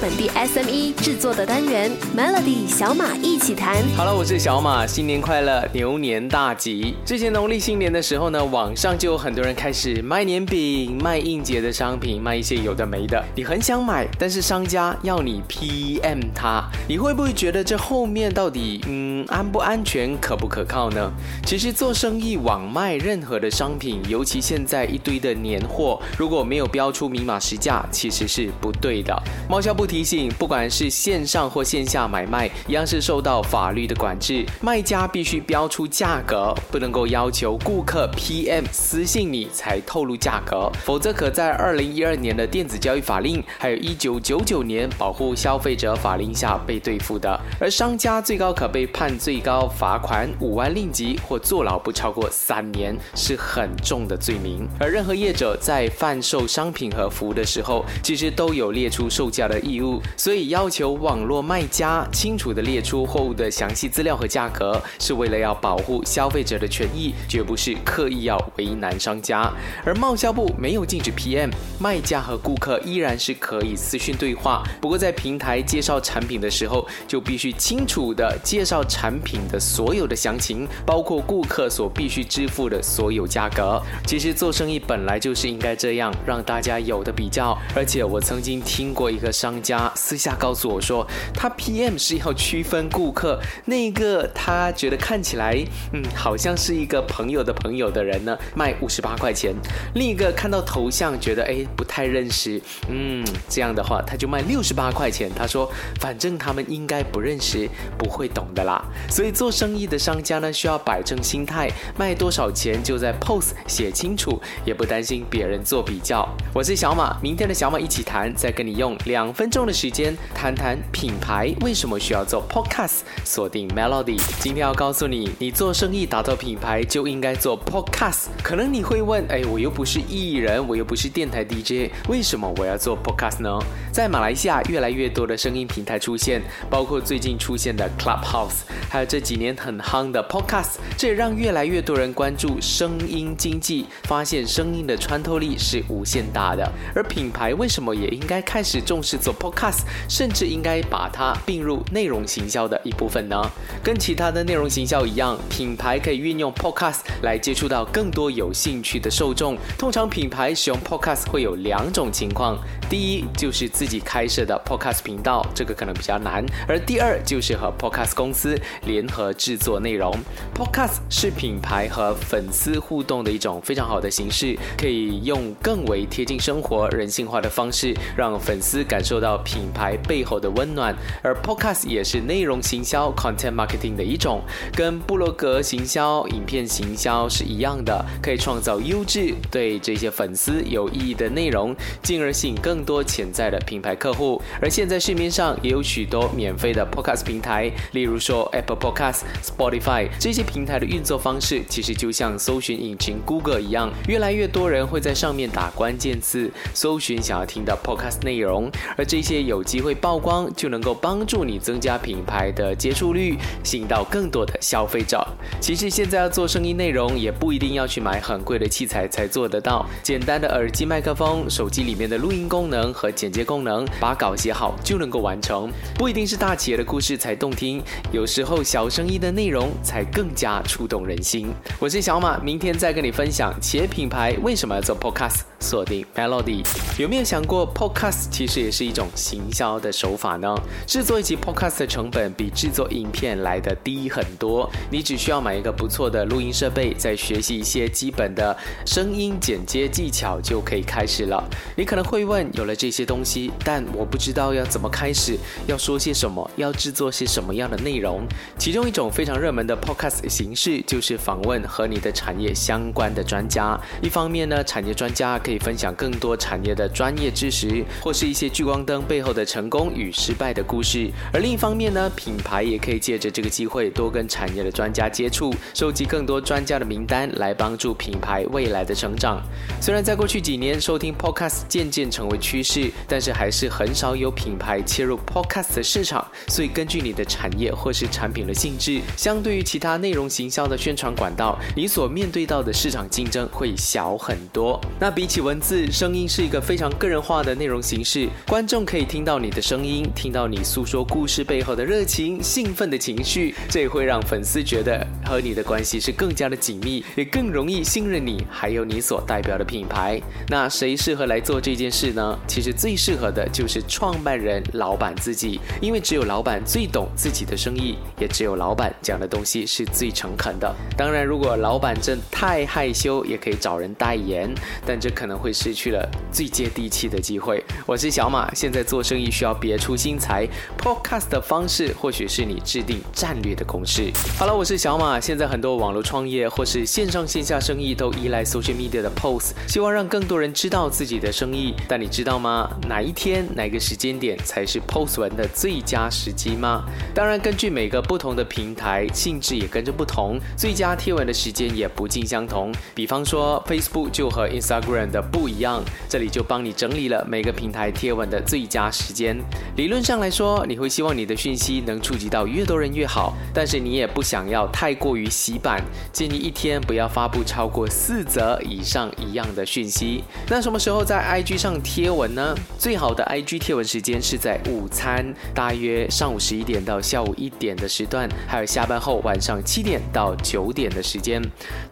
本地 SME 制作的单元 Melody 小马一起谈。好了，我是小马，新年快乐，牛年大吉。之前农历新年的时候呢，网上就有很多人开始卖年饼、卖应节的商品，卖一些有的没的。你很想买，但是商家要你 PM 他，你会不会觉得这后面到底嗯安不安全、可不可靠呢？其实做生意网卖任何的商品，尤其现在一堆的年货，如果没有标出明码实价，其实是不对的。猫销部提醒，不管是线上或线下买卖，一样是受到法律的管制。卖家必须标出价格，不能够要求顾客 PM 私信你才透露价格，否则可在二零一二年的电子交易法令，还有一九九九年保护消费者法令下被对付的。而商家最高可被判最高罚款五万令吉或坐牢不超过三年，是很重的罪名。而任何业者在贩售商品和服务的时候，其实都有列出售价的义务，所以要求网络卖家清楚地列出货物的详细资料和价格，是为了要保护消费者的权益，绝不是刻意要为难商家。而贸销部没有禁止 PM，卖家和顾客依然是可以私讯对话，不过在平台介绍产品的时候，就必须清楚地介绍产品的所有的详情，包括顾客所必须支付的所有价格。其实做生意本来就是应该这样，让大家有的比较。而且我曾经听过一个商家家私下告诉我说，他 PM 是要区分顾客，那个他觉得看起来嗯好像是一个朋友的朋友的人呢，卖五十八块钱；另一个看到头像觉得哎不太认识，嗯这样的话他就卖六十八块钱。他说反正他们应该不认识，不会懂的啦。所以做生意的商家呢，需要摆正心态，卖多少钱就在 POS 写清楚，也不担心别人做比较。我是小马，明天的小马一起谈，再跟你用两分钟的时间谈谈品牌为什么需要做 Podcast，锁定 Melody。今天要告诉你，你做生意打造品牌就应该做 Podcast。可能你会问，哎，我又不是艺人，我又不是电台 DJ，为什么我要做 Podcast 呢？在马来西亚，越来越多的声音平台出现，包括最近出现的 Clubhouse，还有这几年很夯的 Podcast，这也让越来越多人关注声音经济，发现声音的穿透力是无限大的。而品牌为什么也应该开始重视做 Podcast，Podcast 甚至应该把它并入内容行销的一部分呢？跟其他的内容行销一样，品牌可以运用 Podcast 来接触到更多有兴趣的受众。通常品牌使用 Podcast 会有两种情况，第一就是自己开设的 Podcast 频道，这个可能比较难；而第二就是和 Podcast 公司联合制作内容。Podcast 是品牌和粉丝互动的一种非常好的形式，可以用更为贴近生活、人性化的方式，让粉丝感受到品牌背后的温暖。而 Podcast 也是内容行销 （Content Marketing） 的一种，跟布洛格行销、影片行销是一样的，可以创造优质、对这些粉丝有意义的内容，进而吸引更多潜在的品牌客户。而现在市面上也有许多免费的 Podcast 平台，例如说 Apple Podcast、Spotify 这些平台的运作方式，其实就像搜寻引擎 Google 一样，越来越多人会在上面打关键字，搜寻想要听的 Podcast 内容，而这一些有机会曝光，就能够帮助你增加品牌的接触率，吸引到更多的消费者。其实现在要做生意内容，也不一定要去买很贵的器材才做得到，简单的耳机、麦克风、手机里面的录音功能和剪接功能，把稿写好就能够完成。不一定是大企业的故事才动听，有时候小生意的内容才更加触动人心。我是小马，明天再跟你分享企业品牌为什么要做 Podcast，锁定 Melody。有没有想过 Podcast 其实也是一种行销的手法呢？制作一集 Podcast 的成本比制作影片来的低很多，你只需要买一个不错的录音设备，再学习一些基本的声音剪接技巧就可以开始了。你可能会问，有了这些东西，但我不知道要怎么开始，要说些什么，要制作些什么样的内容。其中一种非常热门的 Podcast 形式就是访问和你的产业相关的专家。一方面呢，产业专家可以分享更多产业的专业知识，或是一些聚光灯背后的成功与失败的故事；而另一方面呢，品牌也可以借着这个机会多跟产业的专家接触，收集更多专家的名单，来帮助品牌未来的成长。虽然在过去几年，收听 Podcast 渐渐成为趋势，但是还是很少有品牌切入 Podcast 的市场。所以根据你的产业或是产品的性质，相对于其他内容行销的宣传管道，你所面对到的市场竞争会小很多。那比起文字，声音是一个非常个人化的内容形式，观众可以听到你的声音，听到你诉说故事背后的热情、兴奋的情绪，这也会让粉丝觉得和你的关系是更加的紧密，也更容易信任你，还有你所代表的品牌。那谁适合来做这件事呢？其实最适合的就是创办人、老板自己，因为只有老板最懂自己的生意，也只有老板讲的东西是最诚恳的。当然，如果老板真太害羞，也可以找人代言，但这可能会失去了最接地气的机会。我是小马，现在做生意需要别出心裁，Podcast 的方式或许是你制定战略的公式。好了，我是小马，现在很多网络创业或是线上线下生意都依赖 social media 的 post，希望让更多人知道自己的生意。但你知道吗？哪一天哪个时间点才是 post 文的最佳时机吗？当然，根据每个不同的平台性质也跟着不同，最佳贴文的时间也不尽相同。比方说 Facebook 就和 Instagram 的不一样，这里就帮你整理了每个平台贴文的最佳时间。理论上来说，你会希望你的讯息能触及到越多人越好，但是你也不想要太过于洗版，建议一天不要发布超过四则以上一样的讯息。那什么时候在 IG 上贴文呢？最好的 IG 贴文时间是在午餐，大约上午十一点到下午一点的时段，还有下班后晚上七点到九点的时间。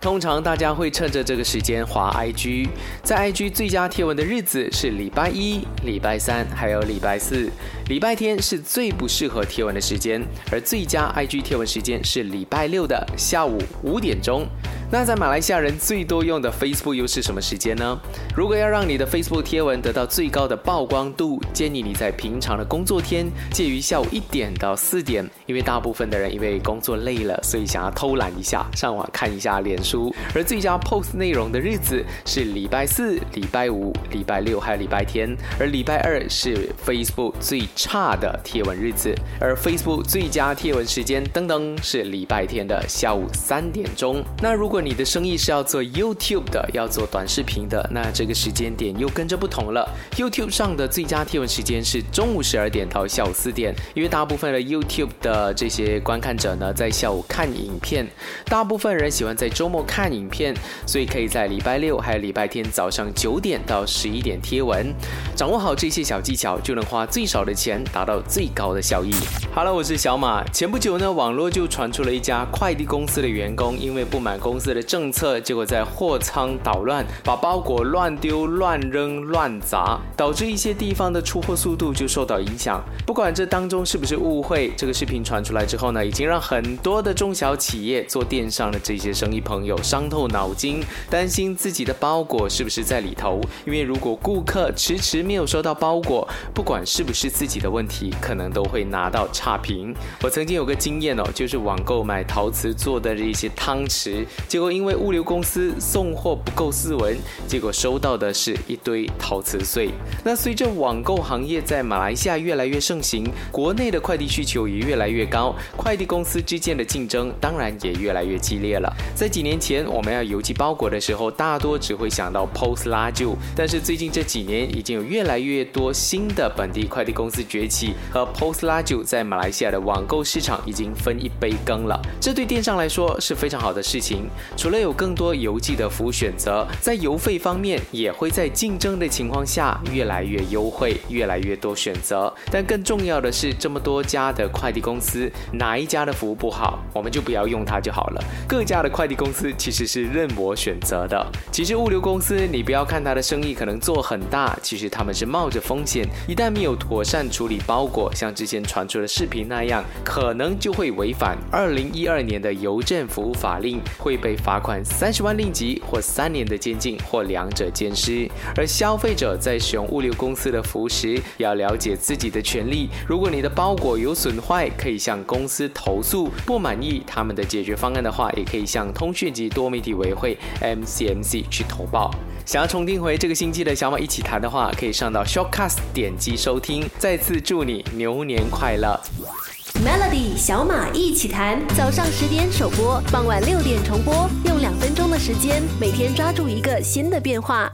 通常大家会趁着这个时间滑 IG，在 IG 最佳贴文的日子是礼拜一、礼拜三，还还有礼拜四礼拜天是最不适合贴文的时间，而最佳 IG 贴文时间是礼拜六的下午五点钟。那在马来西亚人最多用的 Facebook 又是什么时间呢？如果要让你的 Facebook 贴文得到最高的曝光度，建议你在平常的工作天，介于下午一点到四点，因为大部分的人因为工作累了，所以想要偷懒一下，上网看一下脸书。而最佳 Post 内容的日子是礼拜四、礼拜五、礼拜六还有礼拜天，而礼拜二是 Facebook 最差的贴文日子，而 Facebook 最佳贴文时间噔噔是礼拜天的下午三点钟。那如果你的生意是要做 YouTube 的，要做短视频的，那这个时间点又跟着不同了。YouTube 上的最佳贴文时间是中午十二点到下午四点，因为大部分的 YouTube 的这些观看者呢，在下午看影片，大部分人喜欢在周末看影片，所以可以在礼拜六还有礼拜天早上九点到十一点贴文。掌握好这些小技巧，就能花最少的钱达到最高的效益。Hello，，我是小马。前不久呢，网络就传出了一家快递公司的员工因为不满公司。的政策，结果在货仓捣乱，把包裹乱丢、乱扔、乱砸，导致一些地方的出货速度就受到影响。不管这当中是不是误会，这个视频传出来之后呢，已经让很多的中小企业做电商的这些生意朋友伤透脑筋，担心自己的包裹是不是在里头。因为如果顾客迟迟没有收到包裹，不管是不是自己的问题，可能都会拿到差评。我曾经有个经验哦，就是网购买陶瓷做的这些汤匙。结果因为物流公司送货不够斯文，结果收到的是一堆陶瓷碎。那随着网购行业在马来西亚越来越盛行，国内的快递需求也越来越高，快递公司之间的竞争当然也越来越激烈了。在几年前，我们要邮寄包裹的时候，大多只会想到 Post 拉就，但是最近这几年，已经有越来越多新的本地快递公司崛起，和 Post 拉就在马来西亚的网购市场已经分一杯羹了。这对电商来说是非常好的事情。除了有更多邮寄的服务选择，在邮费方面也会在竞争的情况下越来越优惠，越来越多选择。但更重要的是，这么多家的快递公司，哪一家的服务不好，我们就不要用它就好了。各家的快递公司其实是任我选择的。其实物流公司，你不要看它的生意可能做很大，其实他们是冒着风险，一旦没有妥善处理包裹，像之前传出的视频那样，可能就会违反二零一二年的邮政服务法令，会被。罚款三十万令吉或三年的监禁或两者兼施。而消费者在使用物流公司的服务时，要了解自己的权利。如果你的包裹有损坏，可以向公司投诉；不满意他们的解决方案的话，也可以向通讯及多媒体委员会 MCMC 去投报。想要重听回这个星期的小马一起谈的话，可以上到 Shortcast 点击收听。在次祝你牛年快乐！Melody 小马一起谈，早上十点首播，傍晚六点重播，用两分钟的时间，每天抓住一个新的变化。